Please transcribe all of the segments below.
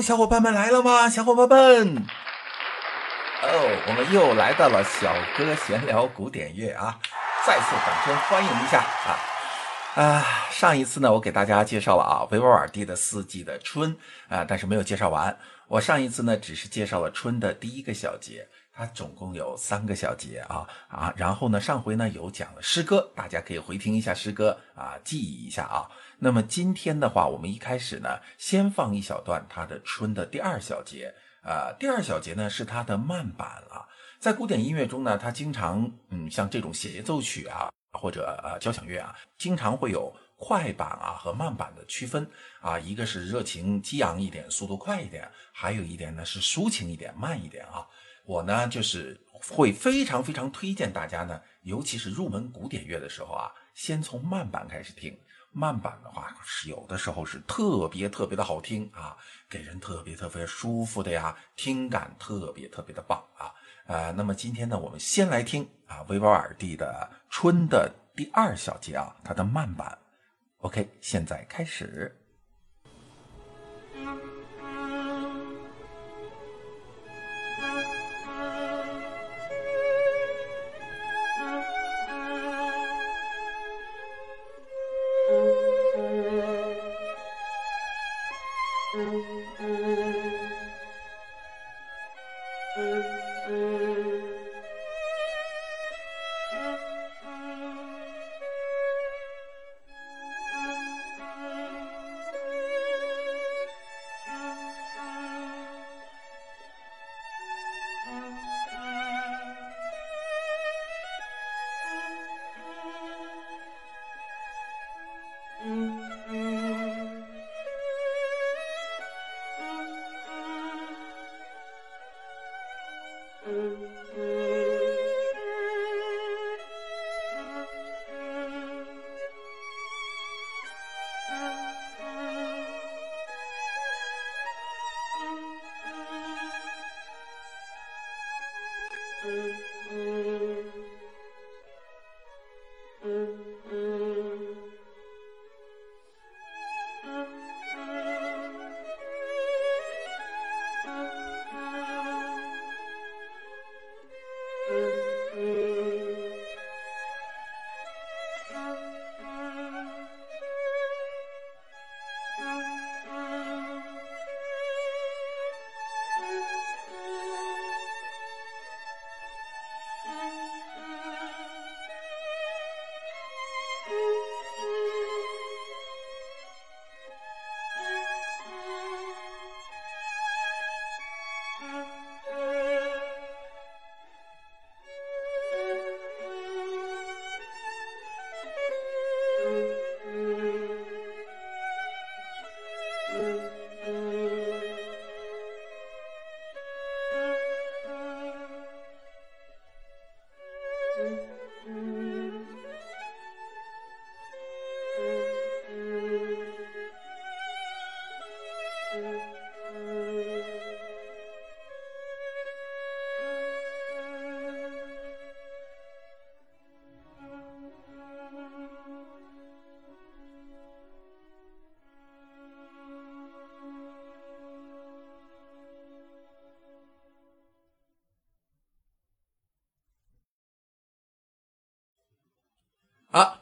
小伙伴们来了吗？小伙伴们，哦，我们又来到了小哥闲聊古典乐啊！再次掌声欢迎一下啊！啊，上一次呢，我给大家介绍了啊维瓦尔第的四季的春啊，但是没有介绍完。我上一次呢，只是介绍了春的第一个小节，它总共有三个小节啊啊。然后呢，上回呢有讲了诗歌，大家可以回听一下诗歌啊，记忆一下啊。那么今天的话，我们一开始呢，先放一小段它的春的第二小节，呃，第二小节呢是它的慢板啊。在古典音乐中呢，它经常，嗯，像这种协奏曲啊，或者呃交响乐啊，经常会有快板啊和慢板的区分啊。一个是热情激昂一点，速度快一点；还有一点呢是抒情一点，慢一点啊。我呢就是会非常非常推荐大家呢，尤其是入门古典乐的时候啊，先从慢板开始听。慢板的话是有的时候是特别特别的好听啊，给人特别特别舒服的呀，听感特别特别的棒啊。呃，那么今天呢，我们先来听啊维瓦尔第的春的第二小节啊，它的慢板。OK，现在开始。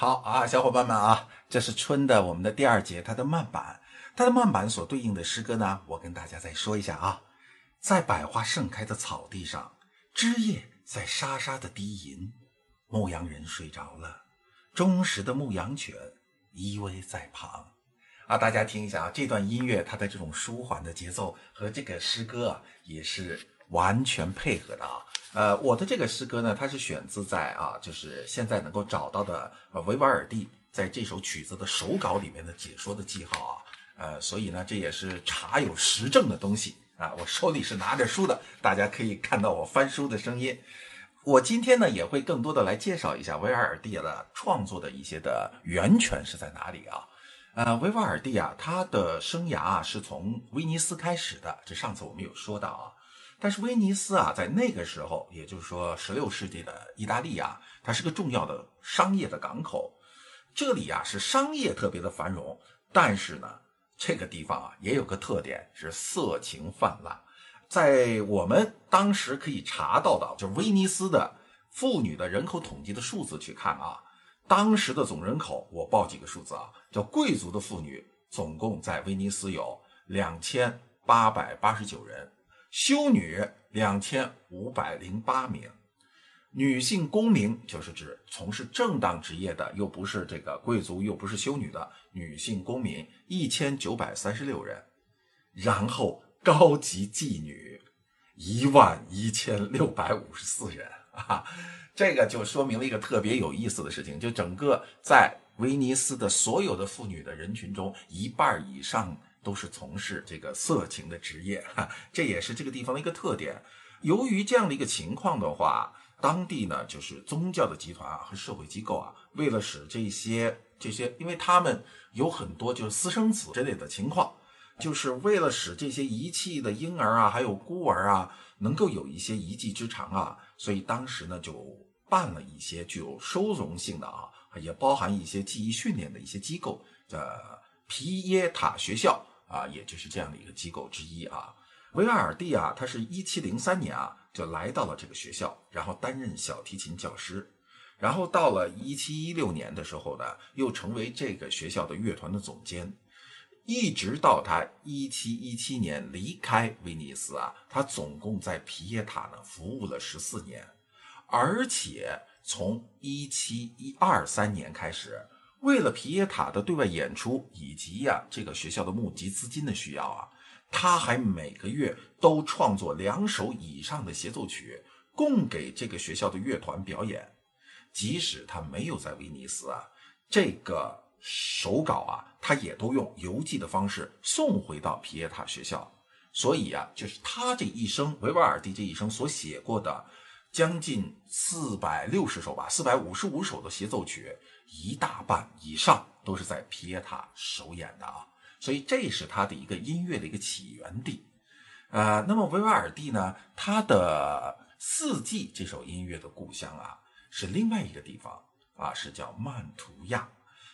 好啊，小伙伴们啊，这是春的我们的第二节，它的慢板，它的慢板所对应的诗歌呢，我跟大家再说一下啊，在百花盛开的草地上，枝叶在沙沙的低吟，牧羊人睡着了，忠实的牧羊犬依偎在旁，啊，大家听一下啊，这段音乐它的这种舒缓的节奏和这个诗歌啊，也是完全配合的啊。呃，我的这个诗歌呢，它是选自在啊，就是现在能够找到的维瓦尔第在这首曲子的手稿里面的解说的记号啊，呃，所以呢，这也是查有实证的东西啊，我手里是拿着书的，大家可以看到我翻书的声音。我今天呢，也会更多的来介绍一下维瓦尔第的创作的一些的源泉是在哪里啊？呃，维瓦尔第啊，他的生涯啊是从威尼斯开始的，这上次我们有说到啊。但是威尼斯啊，在那个时候，也就是说十六世纪的意大利啊，它是个重要的商业的港口。这里啊是商业特别的繁荣，但是呢，这个地方啊，也有个特点是色情泛滥。在我们当时可以查到的，就威尼斯的妇女的人口统计的数字去看啊，当时的总人口，我报几个数字啊，叫贵族的妇女总共在威尼斯有两千八百八十九人，修女两千五百零八名。女性公民就是指从事正当职业的，又不是这个贵族，又不是修女的女性公民，一千九百三十六人。然后高级妓女一万一千六百五十四人啊，这个就说明了一个特别有意思的事情，就整个在威尼斯的所有的妇女的人群中，一半以上都是从事这个色情的职业，哈，这也是这个地方的一个特点。由于这样的一个情况的话。当地呢，就是宗教的集团啊和社会机构啊，为了使这些这些，因为他们有很多就是私生子之类的情况，就是为了使这些遗弃的婴儿啊，还有孤儿啊，能够有一些一技之长啊，所以当时呢就办了一些具有收容性的啊，也包含一些技艺训练的一些机构，叫，皮耶塔学校啊，也就是这样的一个机构之一啊。维瓦尔第啊，他是一七零三年啊。就来到了这个学校，然后担任小提琴教师，然后到了一七一六年的时候呢，又成为这个学校的乐团的总监，一直到他一七一七年离开威尼斯啊，他总共在皮耶塔呢服务了十四年，而且从一七一二三年开始，为了皮耶塔的对外演出以及呀这个学校的募集资金的需要啊。他还每个月都创作两首以上的协奏曲，供给这个学校的乐团表演。即使他没有在威尼斯啊，这个手稿啊，他也都用邮寄的方式送回到皮耶塔学校。所以啊，就是他这一生，维瓦尔第这一生所写过的将近四百六十首吧，四百五十五首的协奏曲，一大半以上都是在皮耶塔首演的啊。所以这是他的一个音乐的一个起源地，呃，那么维瓦尔第呢，他的《四季》这首音乐的故乡啊，是另外一个地方啊，是叫曼图亚，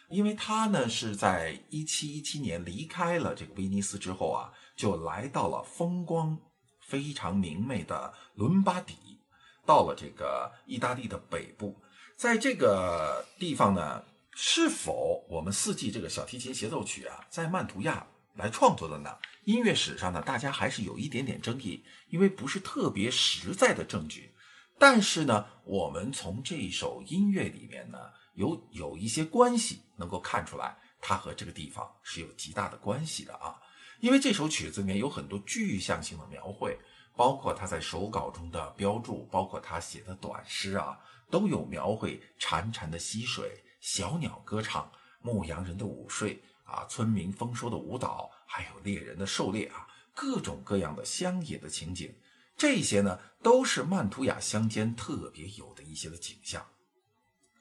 因为他呢是在一七一七年离开了这个威尼斯之后啊，就来到了风光非常明媚的伦巴底，到了这个意大利的北部，在这个地方呢。是否我们四季这个小提琴协奏曲啊，在曼图亚来创作的呢？音乐史上呢，大家还是有一点点争议，因为不是特别实在的证据。但是呢，我们从这一首音乐里面呢，有有一些关系能够看出来，它和这个地方是有极大的关系的啊。因为这首曲子里面有很多具象性的描绘，包括他在手稿中的标注，包括他写的短诗啊，都有描绘潺潺的溪水。小鸟歌唱，牧羊人的午睡啊，村民丰收的舞蹈，还有猎人的狩猎啊，各种各样的乡野的情景，这些呢都是曼图亚乡间特别有的一些的景象。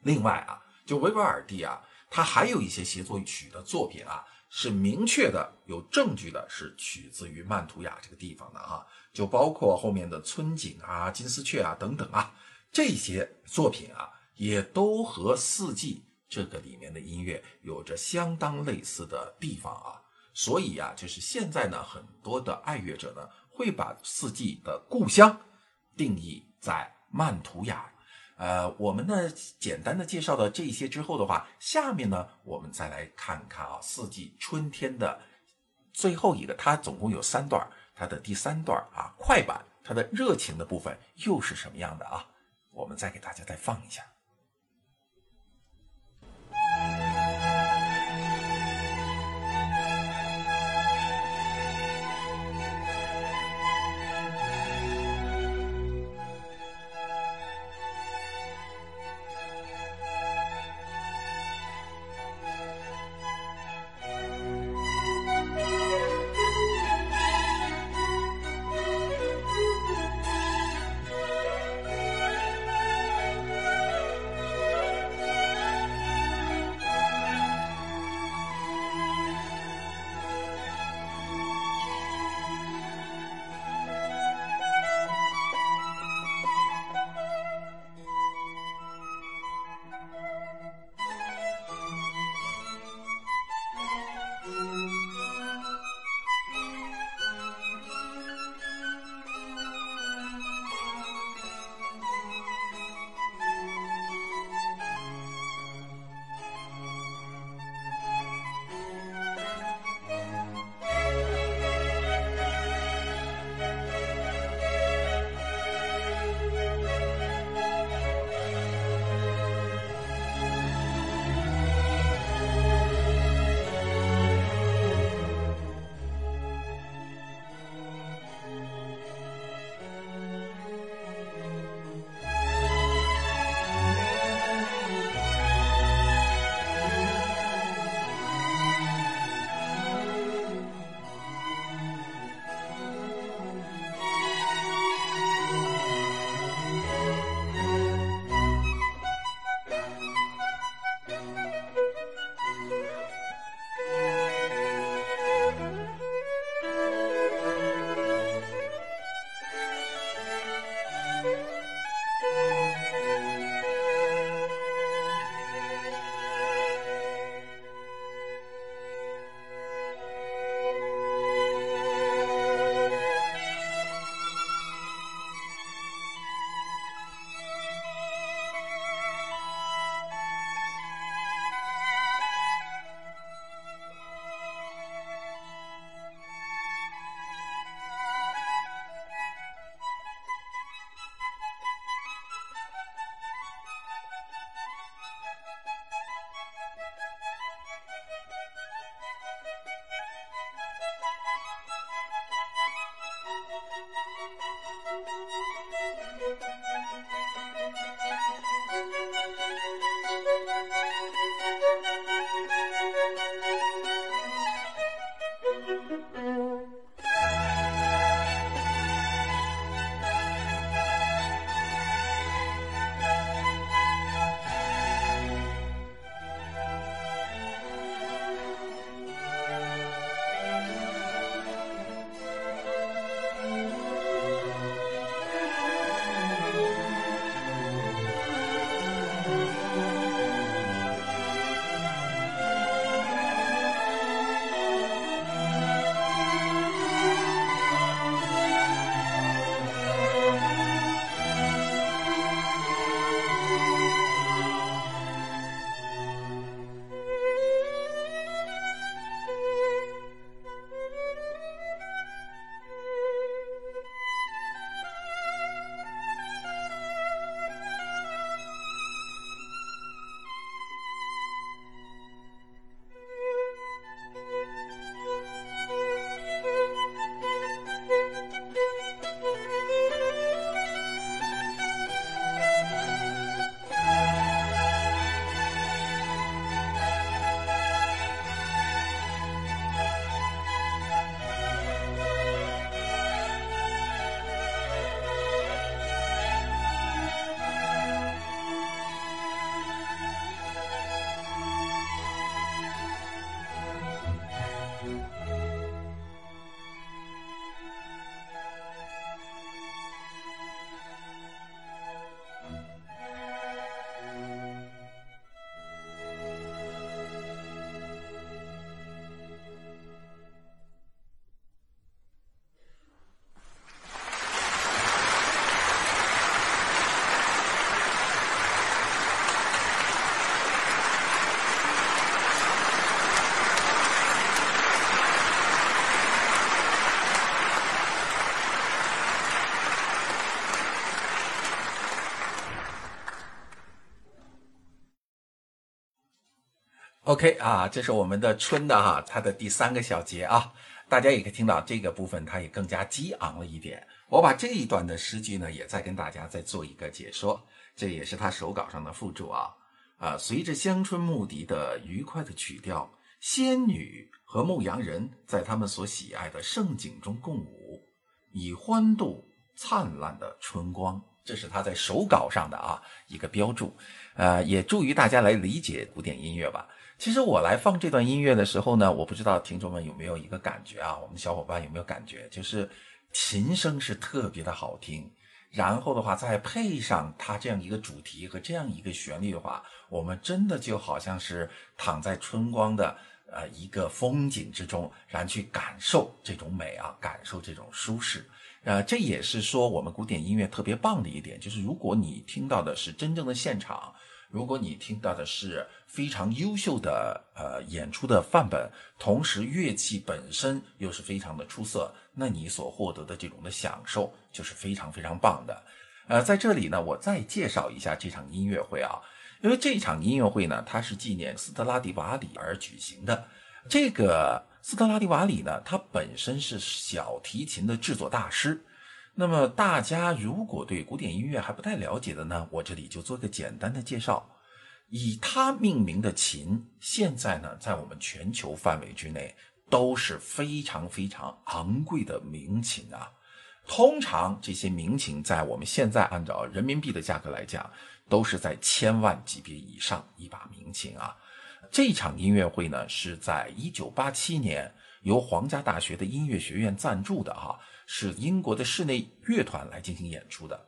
另外啊，就维瓦尔第啊，他还有一些协奏曲的作品啊，是明确的有证据的，是取自于曼图亚这个地方的啊，就包括后面的村景啊、金丝雀啊等等啊，这些作品啊，也都和四季。这个里面的音乐有着相当类似的地方啊，所以呀，就是现在呢，很多的爱乐者呢会把四季的故乡定义在曼图亚。呃，我们呢简单的介绍了这些之后的话，下面呢我们再来看看啊，四季春天的最后一个，它总共有三段，它的第三段啊快板，它的热情的部分又是什么样的啊？我们再给大家再放一下。OK 啊，这是我们的春的哈，它的第三个小节啊，大家也可以听到这个部分，它也更加激昂了一点。我把这一段的诗句呢，也再跟大家再做一个解说，这也是他手稿上的附注啊。啊，随着乡村牧笛的愉快的曲调，仙女和牧羊人在他们所喜爱的盛景中共舞，以欢度灿烂的春光。这是他在手稿上的啊一个标注，呃，也助于大家来理解古典音乐吧。其实我来放这段音乐的时候呢，我不知道听众们有没有一个感觉啊？我们小伙伴有没有感觉？就是琴声是特别的好听，然后的话再配上它这样一个主题和这样一个旋律的话，我们真的就好像是躺在春光的呃一个风景之中，然后去感受这种美啊，感受这种舒适。呃，这也是说我们古典音乐特别棒的一点，就是如果你听到的是真正的现场。如果你听到的是非常优秀的呃演出的范本，同时乐器本身又是非常的出色，那你所获得的这种的享受就是非常非常棒的。呃，在这里呢，我再介绍一下这场音乐会啊，因为这场音乐会呢，它是纪念斯特拉迪瓦里而举行的。这个斯特拉迪瓦里呢，他本身是小提琴的制作大师。那么大家如果对古典音乐还不太了解的呢，我这里就做个简单的介绍。以它命名的琴，现在呢在我们全球范围之内都是非常非常昂贵的名琴啊。通常这些名琴在我们现在按照人民币的价格来讲，都是在千万级别以上一把名琴啊。这场音乐会呢是在一九八七年由皇家大学的音乐学院赞助的哈。是英国的室内乐团来进行演出的，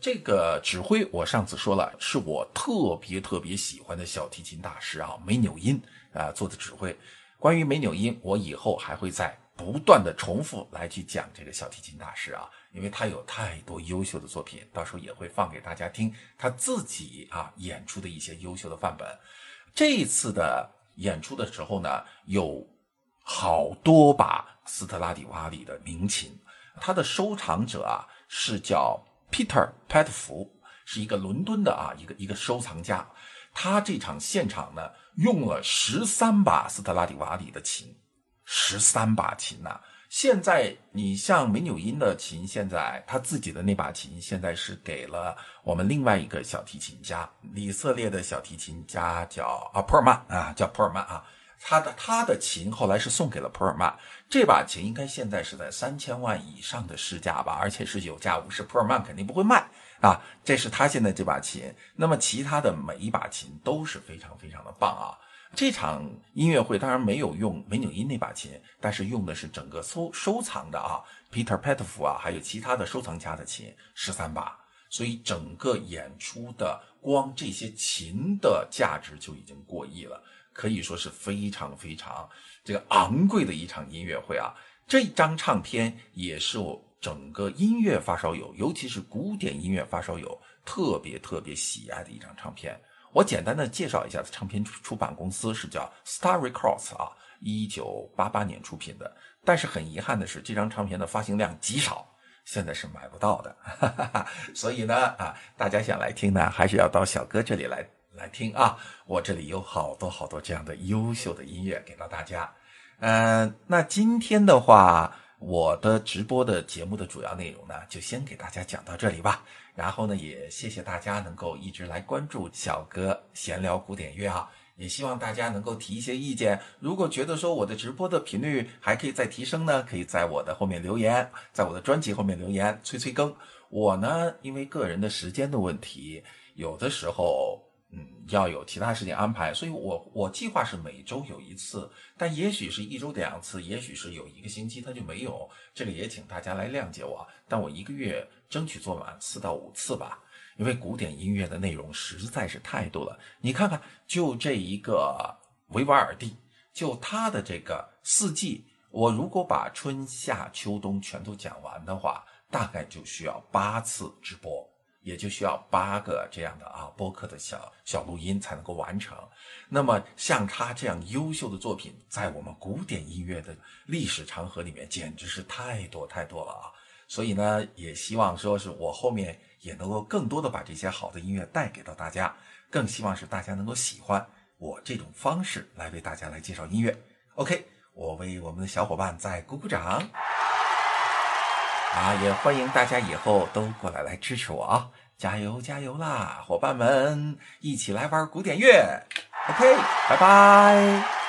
这个指挥我上次说了，是我特别特别喜欢的小提琴大师啊，梅纽因啊做的指挥。关于梅纽因，我以后还会再不断的重复来去讲这个小提琴大师啊，因为他有太多优秀的作品，到时候也会放给大家听他自己啊演出的一些优秀的范本。这一次的演出的时候呢，有好多把斯特拉迪瓦里的名琴。他的收藏者啊是叫 Peter 佩特福，是一个伦敦的啊一个一个收藏家。他这场现场呢用了十三把斯特拉迪瓦里的琴，十三把琴呐，现在你像梅纽因的琴，现在他自己的那把琴，现在是给了我们另外一个小提琴家，以色列的小提琴家叫啊普尔曼啊，叫普尔曼啊。他的他的琴后来是送给了普尔曼，这把琴应该现在是在三千万以上的市价吧，而且是有价无市，普尔曼肯定不会卖啊。这是他现在这把琴，那么其他的每一把琴都是非常非常的棒啊。这场音乐会当然没有用梅纽因那把琴，但是用的是整个收收藏的啊，Peter p e t f 啊，还有其他的收藏家的琴十三把，所以整个演出的光这些琴的价值就已经过亿了，可以说是非常非常这个昂贵的一场音乐会啊。这张唱片也是我整个音乐发烧友，尤其是古典音乐发烧友特别特别喜爱的一张唱片。我简单的介绍一下，唱片出版公司是叫 Star Records 啊，一九八八年出品的。但是很遗憾的是，这张唱片的发行量极少，现在是买不到的。哈哈哈所以呢，啊，大家想来听呢，还是要到小哥这里来来听啊。我这里有好多好多这样的优秀的音乐给到大家。嗯，那今天的话。我的直播的节目的主要内容呢，就先给大家讲到这里吧。然后呢，也谢谢大家能够一直来关注小哥闲聊古典乐啊，也希望大家能够提一些意见。如果觉得说我的直播的频率还可以再提升呢，可以在我的后面留言，在我的专辑后面留言催催更。我呢，因为个人的时间的问题，有的时候。嗯，要有其他事情安排，所以我我计划是每周有一次，但也许是一周两次，也许是有一个星期它就没有，这个也请大家来谅解我。但我一个月争取做满四到五次吧，因为古典音乐的内容实在是太多了。你看看，就这一个维瓦尔第，就他的这个四季，我如果把春夏秋冬全都讲完的话，大概就需要八次直播。也就需要八个这样的啊播客的小小录音才能够完成。那么像他这样优秀的作品，在我们古典音乐的历史长河里面，简直是太多太多了啊！所以呢，也希望说是我后面也能够更多的把这些好的音乐带给到大家，更希望是大家能够喜欢我这种方式来为大家来介绍音乐。OK，我为我们的小伙伴再鼓鼓掌。啊，也欢迎大家以后都过来来支持我啊！加油加油啦，伙伴们，一起来玩古典乐。OK，拜拜。